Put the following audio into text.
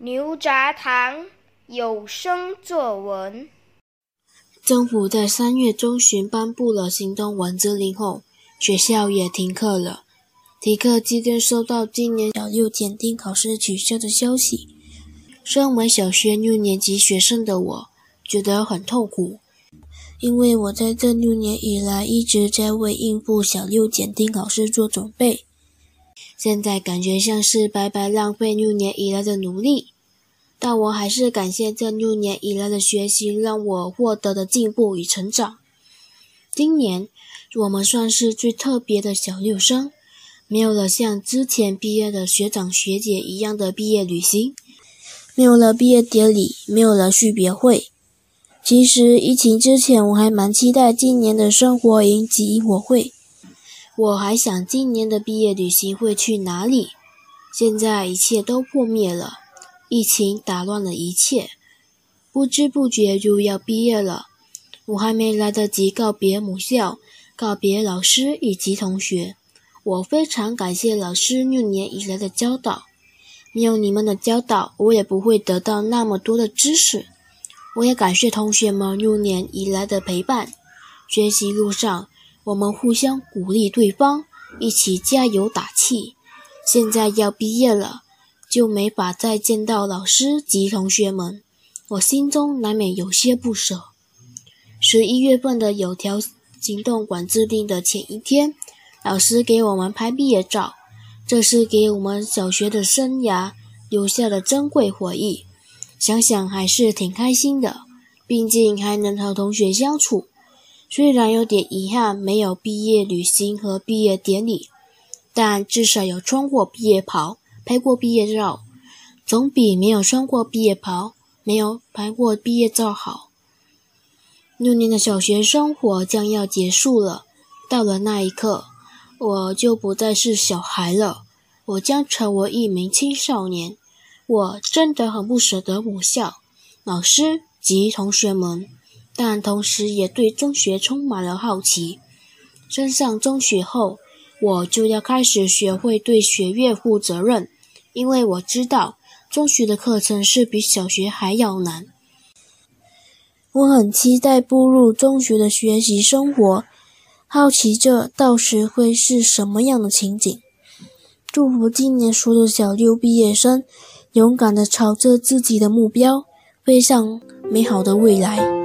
牛轧糖有声作文。政府在三月中旬颁布了行动管制令后，学校也停课了。体课期间收到今年小六检定考试取消的消息，身为小学六年级学生的我，觉得很痛苦，因为我在这六年以来一直在为应付小六检定考试做准备。现在感觉像是白白浪费六年以来的努力，但我还是感谢这六年以来的学习，让我获得的进步与成长。今年我们算是最特别的小六生，没有了像之前毕业的学长学姐一样的毕业旅行，没有了毕业典礼，没有了续别会。其实疫情之前，我还蛮期待今年的生活营及萤火会。我还想今年的毕业旅行会去哪里？现在一切都破灭了，疫情打乱了一切，不知不觉就要毕业了。我还没来得及告别母校，告别老师以及同学。我非常感谢老师六年以来的教导，没有你们的教导，我也不会得到那么多的知识。我也感谢同学们六年以来的陪伴，学习路上。我们互相鼓励对方，一起加油打气。现在要毕业了，就没法再见到老师及同学们，我心中难免有些不舍。十一月份的有条行动管制令的前一天，老师给我们拍毕业照，这是给我们小学的生涯留下的珍贵回忆。想想还是挺开心的，毕竟还能和同学相处。虽然有点遗憾，没有毕业旅行和毕业典礼，但至少有穿过毕业袍、拍过毕业照，总比没有穿过毕业袍、没有拍过毕业照好。六年的小学生活将要结束了，到了那一刻，我就不再是小孩了，我将成为一名青少年。我真的很不舍得母校、老师及同学们。但同时也对中学充满了好奇。升上中学后，我就要开始学会对学业负责任，因为我知道中学的课程是比小学还要难。我很期待步入中学的学习生活，好奇这到时会是什么样的情景。祝福今年所有小六毕业生，勇敢地朝着自己的目标，飞向美好的未来。